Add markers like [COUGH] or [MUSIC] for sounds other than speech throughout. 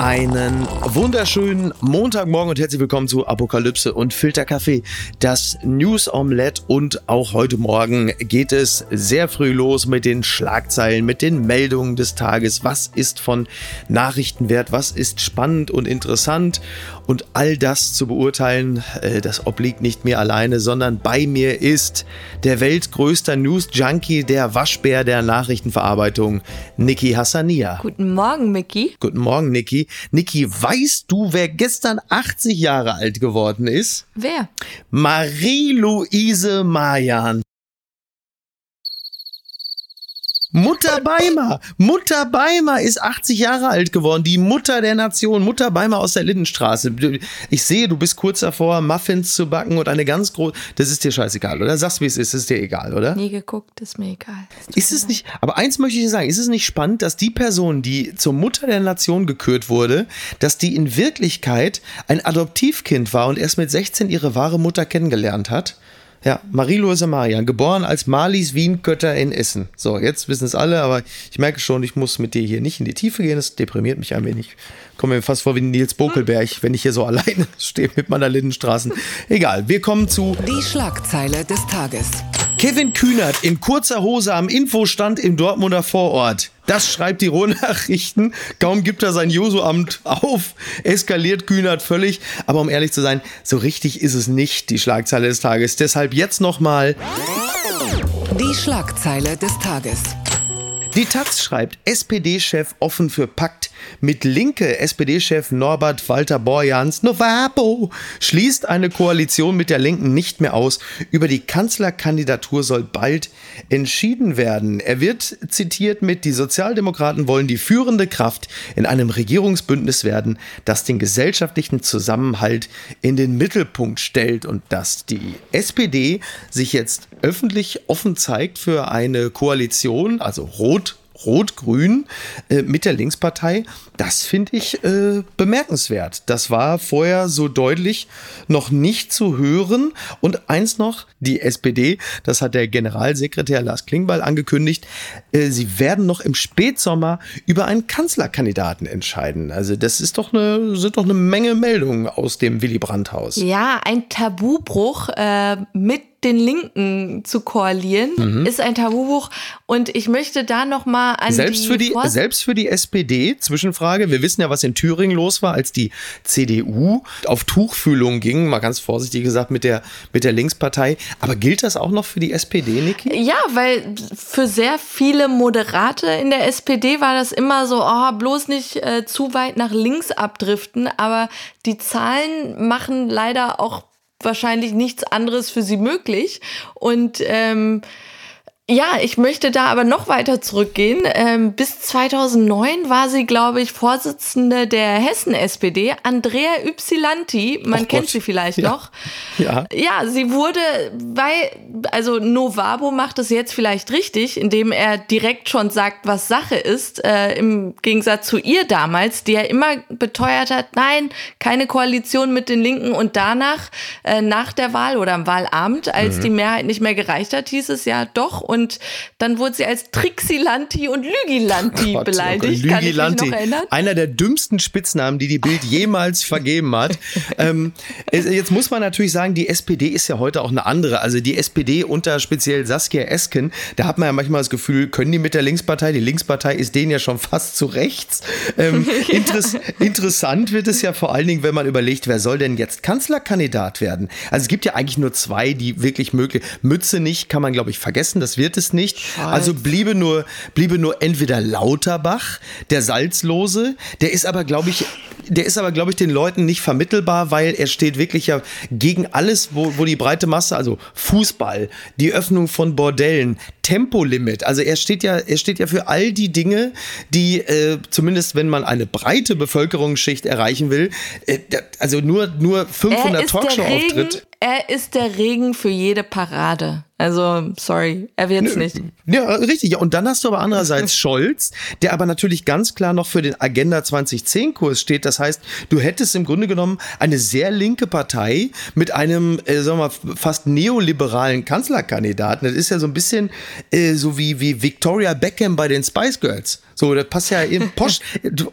Einen wunderschönen Montagmorgen und herzlich willkommen zu Apokalypse und Filterkaffee, das News Omelette und auch heute Morgen geht es sehr früh los mit den Schlagzeilen, mit den Meldungen des Tages. Was ist von Nachrichtenwert? Was ist spannend und interessant? Und all das zu beurteilen, äh, das obliegt nicht mir alleine, sondern bei mir ist der weltgrößte News-Junkie, der Waschbär der Nachrichtenverarbeitung, Niki Hassania. Guten Morgen, Mickey. Guten Morgen, Niki. Niki, weißt du, wer gestern 80 Jahre alt geworden ist? Wer? Marie-Louise Mayan. Mutter Beimer, Mutter Beimer ist 80 Jahre alt geworden, die Mutter der Nation, Mutter Beimer aus der Lindenstraße. Ich sehe, du bist kurz davor, Muffins zu backen und eine ganz große, das ist dir scheißegal, oder? Sagst, wie es ist, ist dir egal, oder? Nie geguckt, ist mir egal. Ist es nicht, aber eins möchte ich dir sagen, ist es nicht spannend, dass die Person, die zur Mutter der Nation gekürt wurde, dass die in Wirklichkeit ein Adoptivkind war und erst mit 16 ihre wahre Mutter kennengelernt hat? Ja, Marie-Louise Marian, geboren als Marlies Wien-Götter in Essen. So, jetzt wissen es alle, aber ich merke schon, ich muss mit dir hier nicht in die Tiefe gehen. Das deprimiert mich ein wenig. Komme mir fast vor wie Nils Bokelberg, wenn ich hier so [LAUGHS] alleine stehe mit meiner Lindenstraßen. Egal, wir kommen zu Die Schlagzeile des Tages. Kevin Kühnert in kurzer Hose am Infostand im Dortmunder Vorort. Das schreibt die Rohnachrichten. Kaum gibt er sein Josu-Amt auf, eskaliert Kühnert völlig. Aber um ehrlich zu sein, so richtig ist es nicht die Schlagzeile des Tages. Deshalb jetzt nochmal. Die Schlagzeile des Tages. Die Taz schreibt, SPD-Chef offen für Pakt mit Linke. SPD-Chef Norbert Walter Borjans, Novabo, schließt eine Koalition mit der Linken nicht mehr aus. Über die Kanzlerkandidatur soll bald entschieden werden. Er wird zitiert mit, die Sozialdemokraten wollen die führende Kraft in einem Regierungsbündnis werden, das den gesellschaftlichen Zusammenhalt in den Mittelpunkt stellt und dass die SPD sich jetzt öffentlich offen zeigt für eine Koalition, also Rot Rot-Grün äh, mit der Linkspartei, das finde ich äh, bemerkenswert. Das war vorher so deutlich noch nicht zu hören. Und eins noch, die SPD, das hat der Generalsekretär Lars Klingbeil angekündigt, äh, sie werden noch im Spätsommer über einen Kanzlerkandidaten entscheiden. Also das ist doch eine, sind doch eine Menge Meldungen aus dem Willy Brandt-Haus. Ja, ein Tabubruch äh, mit den Linken zu koalieren, mhm. ist ein Tabubruch. Und ich möchte da noch mal an selbst die für die selbst für die SPD Zwischenfrage. Wir wissen ja, was in Thüringen los war, als die CDU auf Tuchfühlung ging, mal ganz vorsichtig gesagt mit der mit der Linkspartei. Aber gilt das auch noch für die SPD, Niki? Ja, weil für sehr viele Moderate in der SPD war das immer so, oh, bloß nicht äh, zu weit nach links abdriften. Aber die Zahlen machen leider auch wahrscheinlich nichts anderes für sie möglich. Und ähm, ja, ich möchte da aber noch weiter zurückgehen. Ähm, bis 2009 war sie, glaube ich, Vorsitzende der Hessen-SPD, Andrea Ypsilanti. Man Och kennt Gott. sie vielleicht Ja. noch. Ja. Ja, sie wurde, weil, also Novabo macht es jetzt vielleicht richtig, indem er direkt schon sagt, was Sache ist, äh, im Gegensatz zu ihr damals, die ja immer beteuert hat, nein, keine Koalition mit den Linken und danach, äh, nach der Wahl oder am Wahlabend, als Mhm. die Mehrheit nicht mehr gereicht hat, hieß es ja doch und dann wurde sie als Trixilanti und Lügilanti Gott, beleidigt, Gott, kann ich mich Lügilanti. noch erinnern. Einer der dümmsten Spitznamen, die die Bild jemals vergeben hat. [LAUGHS] ähm, jetzt muss man natürlich sagen, die SPD ist ja heute auch eine andere. Also die SPD unter speziell Saskia Esken, da hat man ja manchmal das Gefühl, können die mit der Linkspartei? Die Linkspartei ist denen ja schon fast zu rechts. Ähm, [LAUGHS] [LAUGHS] interess interessant wird es ja vor allen Dingen, wenn man überlegt, wer soll denn jetzt Kanzlerkandidat werden? Also es gibt ja eigentlich nur zwei, die wirklich möglich. Mütze nicht, kann man glaube ich vergessen, das wird es nicht. Also bliebe nur, bliebe nur entweder Lauterbach, der Salzlose, der ist aber, glaube ich, der ist aber, glaube ich, den Leuten nicht vermittelbar, weil er steht wirklich ja gegen alles, wo, wo die breite Masse, also Fußball, die Öffnung von Bordellen, Tempolimit. Also er steht ja, er steht ja für all die Dinge, die äh, zumindest, wenn man eine breite Bevölkerungsschicht erreichen will, äh, also nur nur 500 Er ist der Talkshow-Auftritt. Er ist der Regen für jede Parade. Also, sorry, er wird's nicht. Ja, richtig. Und dann hast du aber andererseits [LAUGHS] Scholz, der aber natürlich ganz klar noch für den Agenda 2010-Kurs steht. Das heißt, du hättest im Grunde genommen eine sehr linke Partei mit einem, äh, sagen wir mal, fast neoliberalen Kanzlerkandidaten. Das ist ja so ein bisschen äh, so wie, wie Victoria Beckham bei den Spice Girls. So, das passt ja eben [LAUGHS] Posch.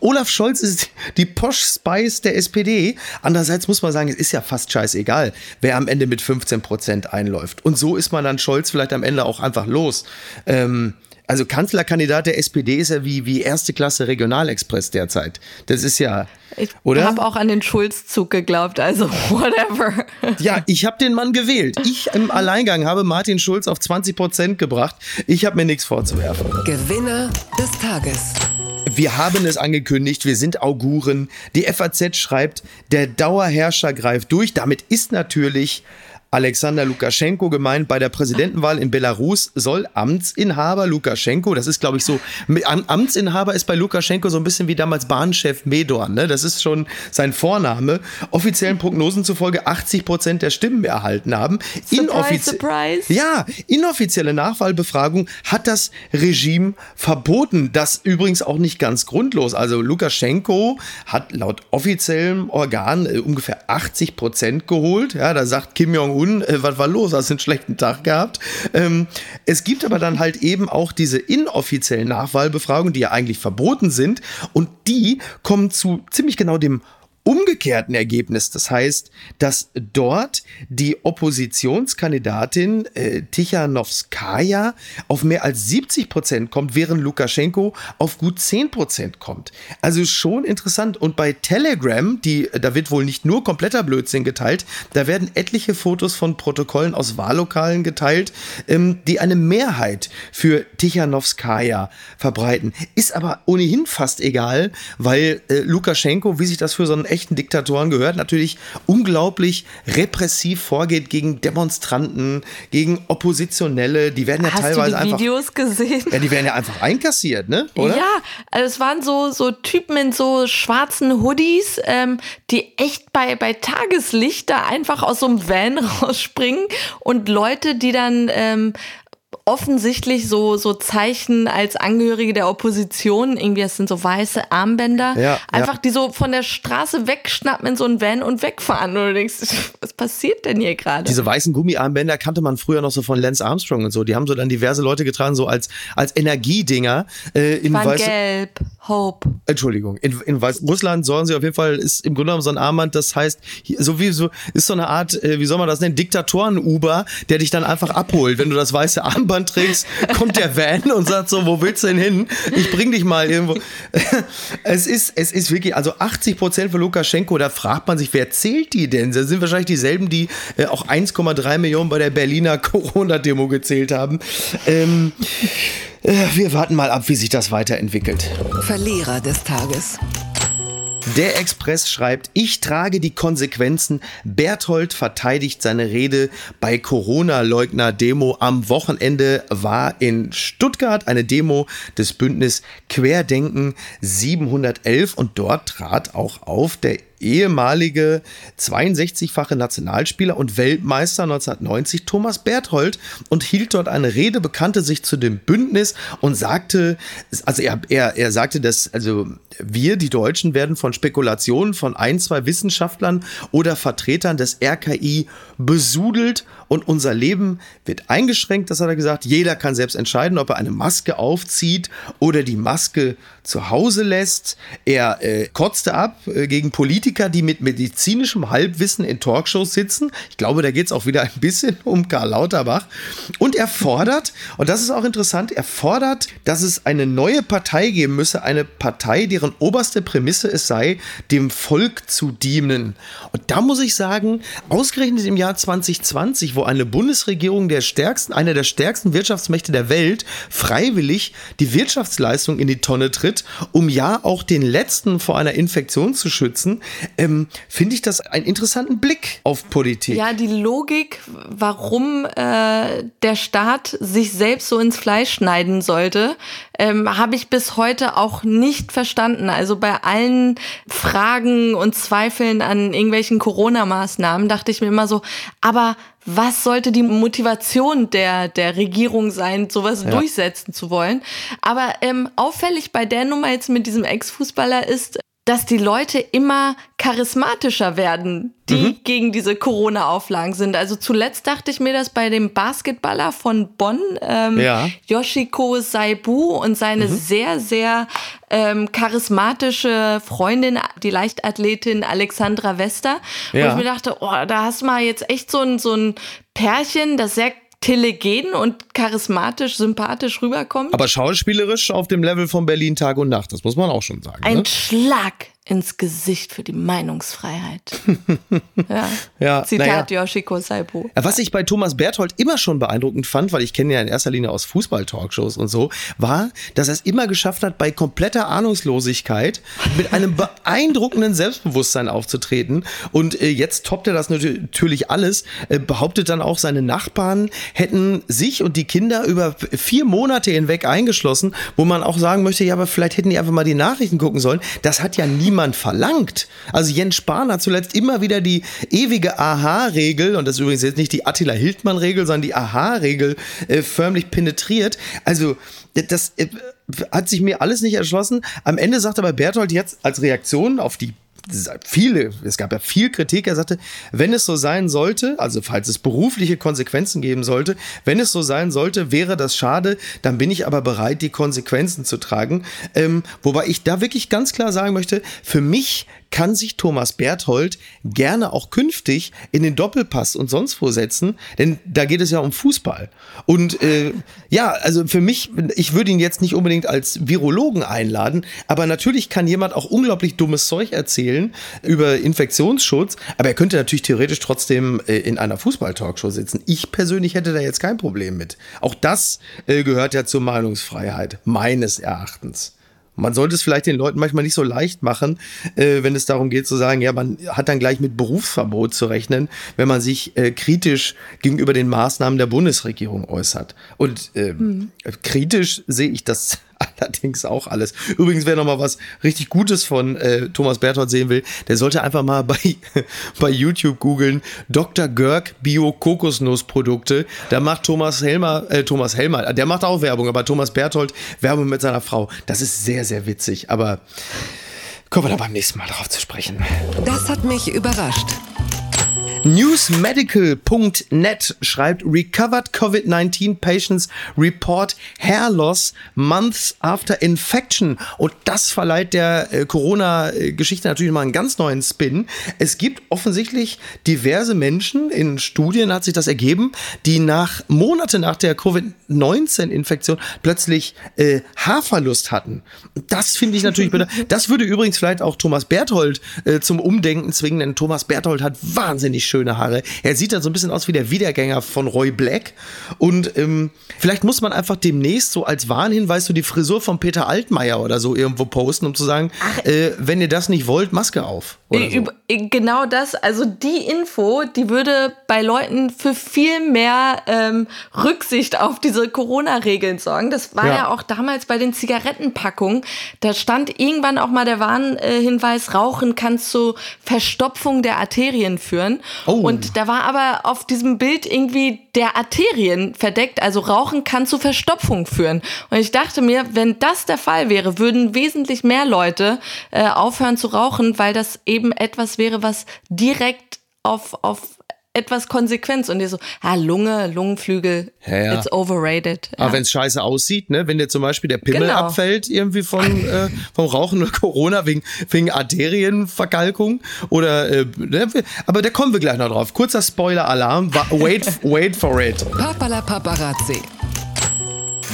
Olaf Scholz ist die Posch Spice der SPD. Andererseits muss man sagen, es ist ja fast scheißegal, wer am Ende mit 15 Prozent einläuft. Und so ist man dann Scholz vielleicht am Ende auch einfach los. Ähm, also Kanzlerkandidat der SPD ist ja wie, wie erste Klasse Regionalexpress derzeit. Das ist ja, ich oder? Ich habe auch an den Schulzzug geglaubt, also [LAUGHS] whatever. Ja, ich habe den Mann gewählt. Ich im Alleingang habe Martin Schulz auf 20 Prozent gebracht. Ich habe mir nichts vorzuwerfen. Gewinner des Tages. Wir haben es angekündigt, wir sind Auguren. Die FAZ schreibt, der Dauerherrscher greift durch. Damit ist natürlich Alexander Lukaschenko gemeint, bei der Präsidentenwahl in Belarus soll Amtsinhaber Lukaschenko, das ist glaube ich so, Amtsinhaber ist bei Lukaschenko so ein bisschen wie damals Bahnchef Medorn, ne? das ist schon sein Vorname, offiziellen Prognosen zufolge 80 Prozent der Stimmen erhalten haben. Surprise, surprise. Ja, inoffizielle Nachwahlbefragung hat das Regime verboten, das übrigens auch nicht ganz grundlos, also Lukaschenko hat laut offiziellem Organ äh, ungefähr 80 Prozent geholt, ja, da sagt Kim Jong-un, un äh, was war los? Hast du einen schlechten Tag gehabt? Ähm, es gibt aber dann halt eben auch diese inoffiziellen Nachwahlbefragungen, die ja eigentlich verboten sind und die kommen zu ziemlich genau dem umgekehrten Ergebnis. Das heißt, dass dort die Oppositionskandidatin äh, Tichanowskaja auf mehr als 70 Prozent kommt, während Lukaschenko auf gut 10 Prozent kommt. Also schon interessant. Und bei Telegram, die, da wird wohl nicht nur kompletter Blödsinn geteilt, da werden etliche Fotos von Protokollen aus Wahllokalen geteilt, ähm, die eine Mehrheit für Tichanowskaja verbreiten. Ist aber ohnehin fast egal, weil äh, Lukaschenko, wie sich das für so einen echten Diktatoren gehört, natürlich unglaublich repressiv vorgeht gegen Demonstranten, gegen Oppositionelle. Die werden ja Hast teilweise du die einfach. Videos gesehen? Ja, die werden ja einfach einkassiert, ne? Oder? Ja, also es waren so, so Typen in so schwarzen Hoodies, ähm, die echt bei, bei Tageslicht da einfach aus so einem Van [LAUGHS] rausspringen und Leute, die dann ähm, offensichtlich so, so Zeichen als Angehörige der Opposition, irgendwie, das sind so weiße Armbänder, ja, einfach ja. die so von der Straße wegschnappen in so ein Van und wegfahren. Und du denkst, [LAUGHS] was passiert denn hier gerade? Diese weißen Gummiarmbänder kannte man früher noch so von Lance Armstrong und so. Die haben so dann diverse Leute getragen, so als, als Energiedinger. Äh, in Weiß gelb, Hope. Entschuldigung, in, in Weißrussland sollen sie auf jeden Fall, ist im Grunde genommen so ein Armband, das heißt, so wie so, ist so eine Art, äh, wie soll man das nennen, Diktatoren-Uber, der dich dann einfach abholt, wenn du das weiße Armband Armband trägst, kommt der Van und sagt so, wo willst du denn hin? Ich bring dich mal irgendwo. [LAUGHS] Es ist, es ist wirklich, also 80 Prozent für Lukaschenko, da fragt man sich, wer zählt die denn? Das sind wahrscheinlich dieselben, die äh, auch 1,3 Millionen bei der Berliner [LAUGHS] Corona-Demo gezählt haben. Ähm, äh, wir warten mal ab, wie sich das weiterentwickelt. Verlierer des Tages. Der Express schreibt, ich trage die Konsequenzen. Berthold verteidigt seine Rede bei Corona-Leugner-Demo. Am Wochenende war in Stuttgart eine Demo des Bündnis Querdenken 711 und dort trat auch auf der ehemalige 62-fache Nationalspieler und Weltmeister 1990 Thomas Berthold und hielt dort eine Rede, bekannte sich zu dem Bündnis und sagte, also er, er, er sagte, dass also wir, die Deutschen, werden von Spekulationen von ein, zwei Wissenschaftlern oder Vertretern des RKI besudelt und unser Leben wird eingeschränkt, das hat er gesagt. Jeder kann selbst entscheiden, ob er eine Maske aufzieht oder die Maske zu Hause lässt. Er äh, kotzte ab äh, gegen Politiker, die mit medizinischem Halbwissen in Talkshows sitzen. Ich glaube, da geht es auch wieder ein bisschen um Karl Lauterbach. Und er fordert, und das ist auch interessant, er fordert, dass es eine neue Partei geben müsse, eine Partei, deren oberste Prämisse es sei, dem Volk zu dienen. Und da muss ich sagen, ausgerechnet im Jahr 2020, wo eine Bundesregierung der stärksten, einer der stärksten Wirtschaftsmächte der Welt freiwillig die Wirtschaftsleistung in die Tonne tritt, um ja auch den letzten vor einer Infektion zu schützen, ähm, finde ich das einen interessanten Blick auf Politik. Ja, die Logik, warum äh, der Staat sich selbst so ins Fleisch schneiden sollte, ähm, habe ich bis heute auch nicht verstanden. Also bei allen Fragen und Zweifeln an irgendwelchen Corona-Maßnahmen dachte ich mir immer so, aber was sollte die Motivation der, der Regierung sein, sowas ja. durchsetzen zu wollen. Aber ähm, auffällig bei der Nummer jetzt mit diesem Ex-Fußballer ist, dass die Leute immer charismatischer werden, die mhm. gegen diese Corona-Auflagen sind. Also zuletzt dachte ich mir das bei dem Basketballer von Bonn, ähm, ja. Yoshiko Saibu und seine mhm. sehr, sehr ähm, charismatische Freundin, die Leichtathletin Alexandra Wester. Ja. Und ich mir dachte, oh, da hast du mal jetzt echt so ein, so ein Pärchen, das sehr telegen und charismatisch, sympathisch rüberkommt. Aber schauspielerisch auf dem Level von Berlin Tag und Nacht, das muss man auch schon sagen. Ein ne? Schlag ins Gesicht für die Meinungsfreiheit. [LAUGHS] ja. ja Zitat ja. Yoshiko Saibu. Was ich bei Thomas Berthold immer schon beeindruckend fand, weil ich kenne ja in erster Linie aus Fußball-Talkshows und so, war, dass er es immer geschafft hat, bei kompletter Ahnungslosigkeit mit einem beeindruckenden Selbstbewusstsein aufzutreten. Und äh, jetzt toppt er das natürlich alles, äh, behauptet dann auch, seine Nachbarn hätten sich und die Kinder über vier Monate hinweg eingeschlossen, wo man auch sagen möchte, ja, aber vielleicht hätten die einfach mal die Nachrichten gucken sollen. Das hat ja niemand niemand verlangt. Also Jens Spahn hat zuletzt immer wieder die ewige Aha-Regel, und das ist übrigens jetzt nicht die Attila Hildmann-Regel, sondern die Aha-Regel äh, förmlich penetriert. Also das äh, hat sich mir alles nicht erschlossen. Am Ende sagt aber Berthold jetzt als Reaktion auf die viele, es gab ja viel Kritik. Er sagte, wenn es so sein sollte, also falls es berufliche Konsequenzen geben sollte, wenn es so sein sollte, wäre das schade, dann bin ich aber bereit, die Konsequenzen zu tragen. Ähm, wobei ich da wirklich ganz klar sagen möchte, für mich kann sich Thomas Berthold gerne auch künftig in den Doppelpass und sonst wo setzen, denn da geht es ja um Fußball. Und äh, ja, also für mich, ich würde ihn jetzt nicht unbedingt als Virologen einladen, aber natürlich kann jemand auch unglaublich dummes Zeug erzählen über Infektionsschutz, aber er könnte natürlich theoretisch trotzdem äh, in einer Fußball-Talkshow sitzen. Ich persönlich hätte da jetzt kein Problem mit. Auch das äh, gehört ja zur Meinungsfreiheit, meines Erachtens. Man sollte es vielleicht den Leuten manchmal nicht so leicht machen, äh, wenn es darum geht zu sagen, ja, man hat dann gleich mit Berufsverbot zu rechnen, wenn man sich äh, kritisch gegenüber den Maßnahmen der Bundesregierung äußert. Und äh, hm. kritisch sehe ich das allerdings auch alles. Übrigens, wer noch mal was richtig Gutes von äh, Thomas Berthold sehen will, der sollte einfach mal bei, [LAUGHS] bei YouTube googeln Dr. Görg Bio Kokosnussprodukte. Da macht Thomas Helmer, äh, Thomas Helmer, der macht auch Werbung, aber Thomas Berthold Werbung mit seiner Frau. Das ist sehr, sehr witzig. Aber kommen wir da beim nächsten Mal drauf zu sprechen. Das hat mich überrascht. Newsmedical.net schreibt Recovered COVID-19 Patients Report Hair Loss Months After Infection. Und das verleiht der äh, Corona-Geschichte natürlich mal einen ganz neuen Spin. Es gibt offensichtlich diverse Menschen, in Studien hat sich das ergeben, die nach Monate nach der Covid-19-Infektion plötzlich äh, Haarverlust hatten. Das finde ich natürlich bitter. Das würde übrigens vielleicht auch Thomas Berthold äh, zum Umdenken zwingen, denn Thomas Berthold hat wahnsinnig schöne Haare. Er sieht dann so ein bisschen aus wie der Wiedergänger von Roy Black. Und ähm, vielleicht muss man einfach demnächst so als Warnhinweis so die Frisur von Peter Altmaier oder so irgendwo posten, um zu sagen, äh, wenn ihr das nicht wollt, Maske auf. So. Genau das, also die Info, die würde bei Leuten für viel mehr ähm, Rücksicht auf diese Corona-Regeln sorgen. Das war ja. ja. auch damals bei den Zigarettenpackungen. Da stand irgendwann auch mal der Warnhinweis, Rauchen kann zu Verstopfung der Arterien führen. Oh. Und da war aber auf diesem Bild irgendwie der Arterien verdeckt. Also Rauchen kann zu Verstopfung führen. Und ich dachte mir, wenn das der Fall wäre, würden wesentlich mehr Leute äh, aufhören zu rauchen, weil das eben etwas wäre, was direkt auf, auf etwas Konsequenz und dir so, ah, Lunge, Lungenflügel, ja, ja. it's overrated. Ja. Aber wenn es scheiße aussieht, ne, wenn dir zum Beispiel der Pimmel genau. abfällt, irgendwie von, [LAUGHS] äh, vom Rauchen oder Corona wegen, wegen Arterienverkalkung oder, äh, ne, aber da kommen wir gleich noch drauf. Kurzer Spoiler-Alarm, wait, wait for it. Papala Paparazzi.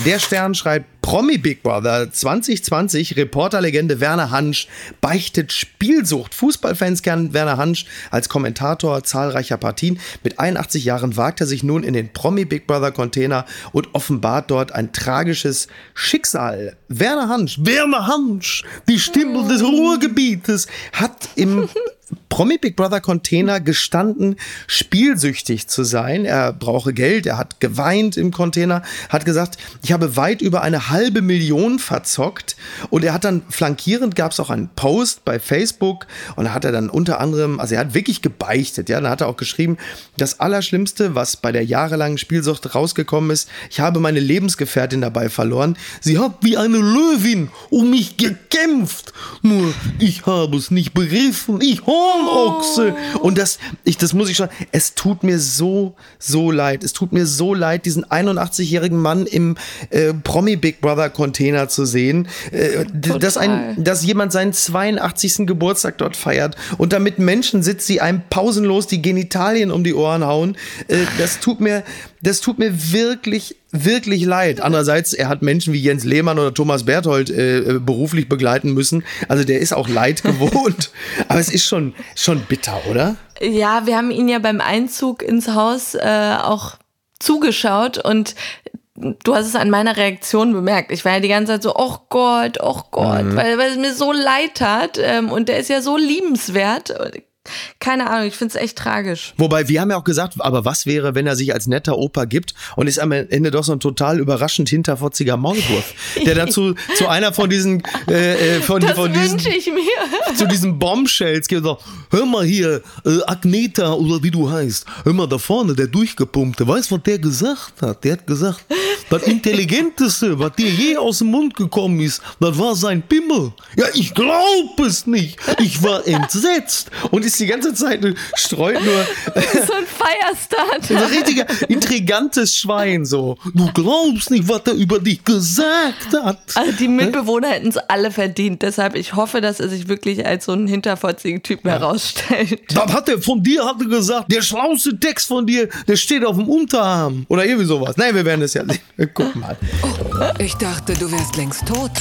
Der Stern schreibt, Promi Big Brother 2020, Reporterlegende Werner Hansch beichtet Spielsucht. Fußballfans kennen Werner Hansch als Kommentator zahlreicher Partien. Mit 81 Jahren wagt er sich nun in den Promi Big Brother Container und offenbart dort ein tragisches Schicksal. Werner Hansch, Werner Hansch, die Stimme des Ruhrgebietes, hat im [LAUGHS] Promi Big Brother Container gestanden, spielsüchtig zu sein. Er brauche Geld, er hat geweint im Container, hat gesagt, ich habe weit über eine halbe Million verzockt. Und er hat dann flankierend gab es auch einen Post bei Facebook und da hat er dann unter anderem, also er hat wirklich gebeichtet, ja, dann hat er auch geschrieben, das Allerschlimmste, was bei der jahrelangen Spielsucht rausgekommen ist, ich habe meine Lebensgefährtin dabei verloren. Sie hat wie eine Löwin um mich gekämpft. Nur ich habe es nicht begriffen. Ich hol Ochse. Und das, ich, das muss ich schon, es tut mir so, so leid. Es tut mir so leid, diesen 81-jährigen Mann im äh, Promi Big Brother Container zu sehen. Äh, dass, ein, dass jemand seinen 82. Geburtstag dort feiert und damit Menschen sitzt, die einem pausenlos die Genitalien um die Ohren hauen. Äh, das tut mir, das tut mir wirklich, wirklich leid. Andererseits, er hat Menschen wie Jens Lehmann oder Thomas Berthold äh, äh beruflich begleiten müssen. Also der ist auch Leid [LAUGHS] gewohnt. Aber es ist schon, schon bitter, oder? Ja, wir haben ihn ja beim Einzug ins Haus äh, auch zugeschaut und du hast es an meiner Reaktion bemerkt. Ich war ja die ganze Zeit so, oh Gott, oh Gott, mhm. weil, weil es mir so leid hat. Ähm, und der ist ja so liebenswert. Keine Ahnung, ich finde es echt tragisch. Wobei, wir haben ja auch gesagt, aber was wäre, wenn er sich als netter Opa gibt und ist am Ende doch so ein total überraschend hinterfotziger Maulwurf, der dazu [LAUGHS] zu einer von diesen äh, äh von, das von diesen ich mir. [LAUGHS] zu diesen Bombshells geht so, hör mal hier, äh, Agneta oder wie du heißt, hör mal da vorne, der durchgepumpte, weißt du, was der gesagt hat? Der hat gesagt, das intelligenteste, was dir je aus dem Mund gekommen ist, das war sein Pimmel. Ja, ich glaube es nicht. Ich war entsetzt und ist die ganze Zeit streut nur. [LAUGHS] so ein Feierstart. So ein richtiger, intrigantes Schwein, so. Du glaubst nicht, was er über dich gesagt hat. Also die Mitbewohner hätten es alle verdient. Deshalb, ich hoffe, dass er sich wirklich als so einen hinterfotzigen Typen ja. herausstellt. Das hat er von dir, hat er gesagt, der schlauste Text von dir, der steht auf dem Unterarm. Oder irgendwie sowas. Nein, wir werden es ja sehen. Gucken mal. Oh, ich dachte, du wärst längst tot.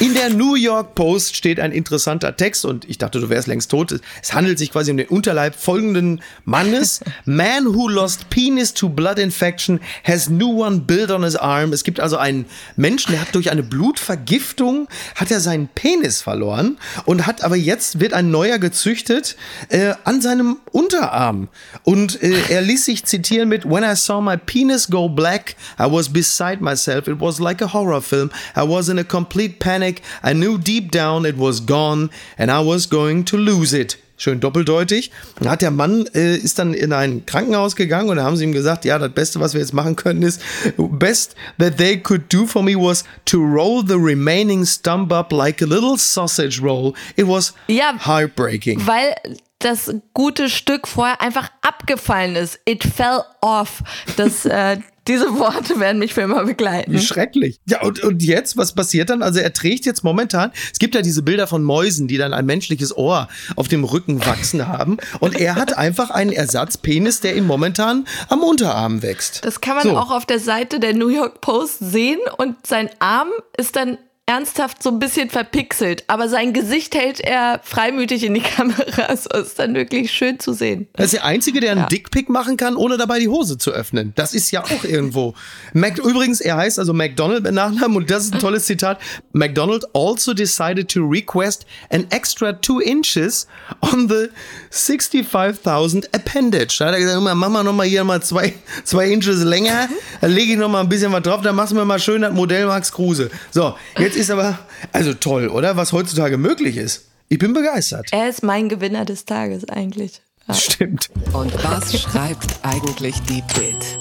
In der New York Post steht ein interessanter Text und ich dachte, du wärst längst tot. Es handelt sich quasi um den Unterleib folgenden Mannes. [LAUGHS] Man who lost penis to blood infection has new one built on his arm. Es gibt also einen Menschen, der hat durch eine Blutvergiftung hat er seinen Penis verloren und hat aber jetzt wird ein neuer gezüchtet äh, an seinem Unterarm und äh, er ließ sich zitieren mit When I saw my penis go black, I was beside myself. It was like a horror film. I was in a complete panic panic. I knew deep down it was gone and I was going to lose it. Schön doppeldeutig. Dann hat der Mann äh, ist dann in ein Krankenhaus gegangen und da haben sie ihm gesagt, ja, das Beste, was wir jetzt machen können, ist best that they could do for me was to roll the remaining stump up like a little sausage roll. It was ja, heartbreaking. Weil das gute Stück vorher einfach abgefallen ist. It fell off. Das äh, diese Worte werden mich für immer begleiten. Wie schrecklich. Ja, und, und jetzt, was passiert dann? Also er trägt jetzt momentan, es gibt ja diese Bilder von Mäusen, die dann ein menschliches Ohr auf dem Rücken wachsen haben. Und er hat einfach einen Ersatzpenis, der ihm momentan am Unterarm wächst. Das kann man so. auch auf der Seite der New York Post sehen. Und sein Arm ist dann ernsthaft so ein bisschen verpixelt, aber sein Gesicht hält er freimütig in die Kamera. [LAUGHS] So ist dann wirklich schön zu sehen. Er ist der Einzige, der einen ja. Dickpick machen kann, ohne dabei die Hose zu öffnen. Das ist ja auch irgendwo. Mac Übrigens, er heißt also McDonald mit Nachnamen und das ist ein tolles Zitat. McDonald also decided to request an extra two inches on the 65.000 appendage. Da hat er gesagt, mach mal nochmal hier mal zwei, zwei Inches länger, dann lege ich nochmal ein bisschen was drauf, dann machst du mir mal schön das Modell Max Kruse. So, jetzt Jetzt ist aber, also toll, oder? Was heutzutage möglich ist. Ich bin begeistert. Er ist mein Gewinner des Tages eigentlich. Ja. Stimmt. Und was schreibt eigentlich die Bild?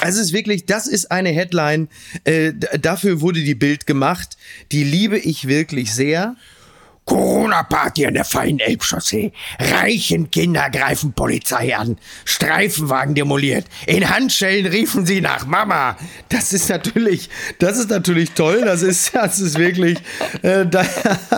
Also es ist wirklich, das ist eine Headline. Äh, dafür wurde die Bild gemacht. Die liebe ich wirklich sehr. Corona-Party an der feinen Elbchaussee. Reichen Kinder greifen Polizei an. Streifenwagen demoliert. In Handschellen riefen sie nach Mama. Das ist natürlich, das ist natürlich toll. Das ist, das ist wirklich, äh, da,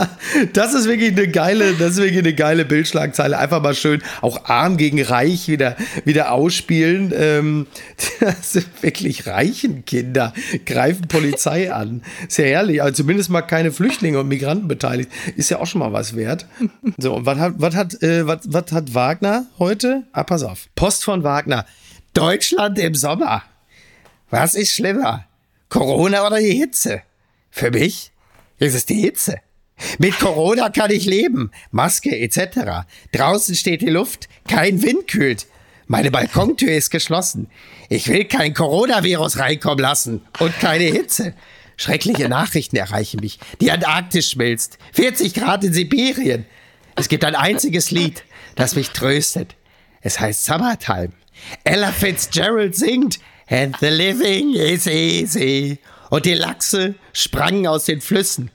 [LAUGHS] das ist wirklich eine geile, das ist wirklich eine geile Bildschlagzeile. Einfach mal schön auch arm gegen reich wieder, wieder ausspielen. Ähm, [LAUGHS] das sind wirklich reichen Kinder greifen Polizei an. Sehr herrlich. Also zumindest mal keine Flüchtlinge und Migranten beteiligt. Ist ja auch schon mal was wert. So, und was hat, was hat, äh, was, was hat Wagner heute? Ah, pass auf. Post von Wagner. Deutschland im Sommer. Was ist schlimmer? Corona oder die Hitze? Für mich ist es die Hitze. Mit Corona kann ich leben. Maske etc. Draußen steht die Luft. Kein Wind kühlt. Meine Balkontür ist geschlossen. Ich will kein Coronavirus reinkommen lassen und keine Hitze. Schreckliche Nachrichten erreichen mich. Die Antarktis schmilzt. 40 Grad in Sibirien. Es gibt ein einziges Lied, das mich tröstet. Es heißt Summertime. Ella Fitzgerald singt And the living is easy. Und die Lachse sprangen aus den Flüssen.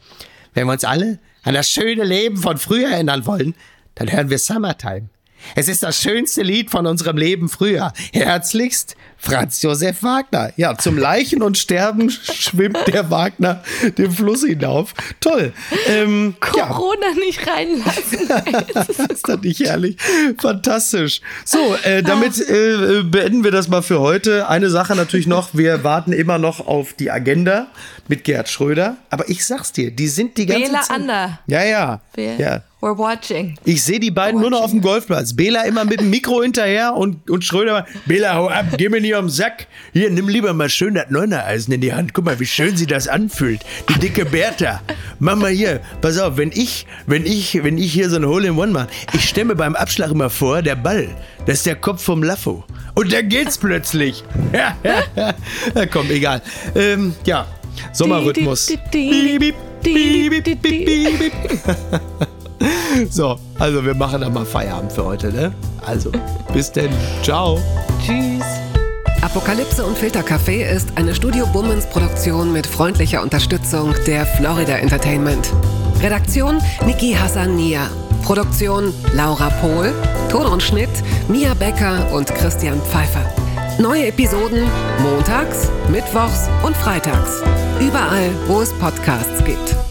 Wenn wir uns alle an das schöne Leben von früher erinnern wollen, dann hören wir Summertime. Es ist das schönste Lied von unserem Leben früher. Herzlichst, Franz Josef Wagner. Ja, zum Leichen und Sterben schwimmt der Wagner den Fluss hinauf. Toll. Ähm, Corona ja. nicht reinlassen. [LAUGHS] ist das nicht herrlich? Fantastisch. So, äh, damit äh, beenden wir das mal für heute. Eine Sache natürlich noch. Wir warten immer noch auf die Agenda mit Gerd Schröder. Aber ich sag's dir, die sind die ganze Bela Zeit. Ander. Ja, ja. Wer? ja. We're watching. Ich sehe die beiden nur noch auf dem Golfplatz. Bela immer mit dem Mikro hinterher und, und Schröder, Bela, hau ab, geh mir nicht am Sack. Hier, nimm lieber mal schön das Neunereisen in die Hand. Guck mal, wie schön sie das anfühlt. Die dicke Bertha. Mach mal hier, pass auf, wenn ich, wenn ich, wenn ich hier so ein Hole-in-One mache, ich stemme beim Abschlag immer vor, der Ball, das ist der Kopf vom Laffo. Und dann geht's plötzlich. Ja, ja, ja. komm, egal. Ähm, ja, Sommerrhythmus. So, also wir machen dann mal Feierabend für heute, ne? Also, bis denn. Ciao. Tschüss. Apokalypse und Filtercafé ist eine Studio Bummens Produktion mit freundlicher Unterstützung der Florida Entertainment. Redaktion Niki Hassania. Produktion Laura Pohl. Ton und Schnitt Mia Becker und Christian Pfeiffer. Neue Episoden montags, mittwochs und freitags. Überall, wo es Podcasts gibt.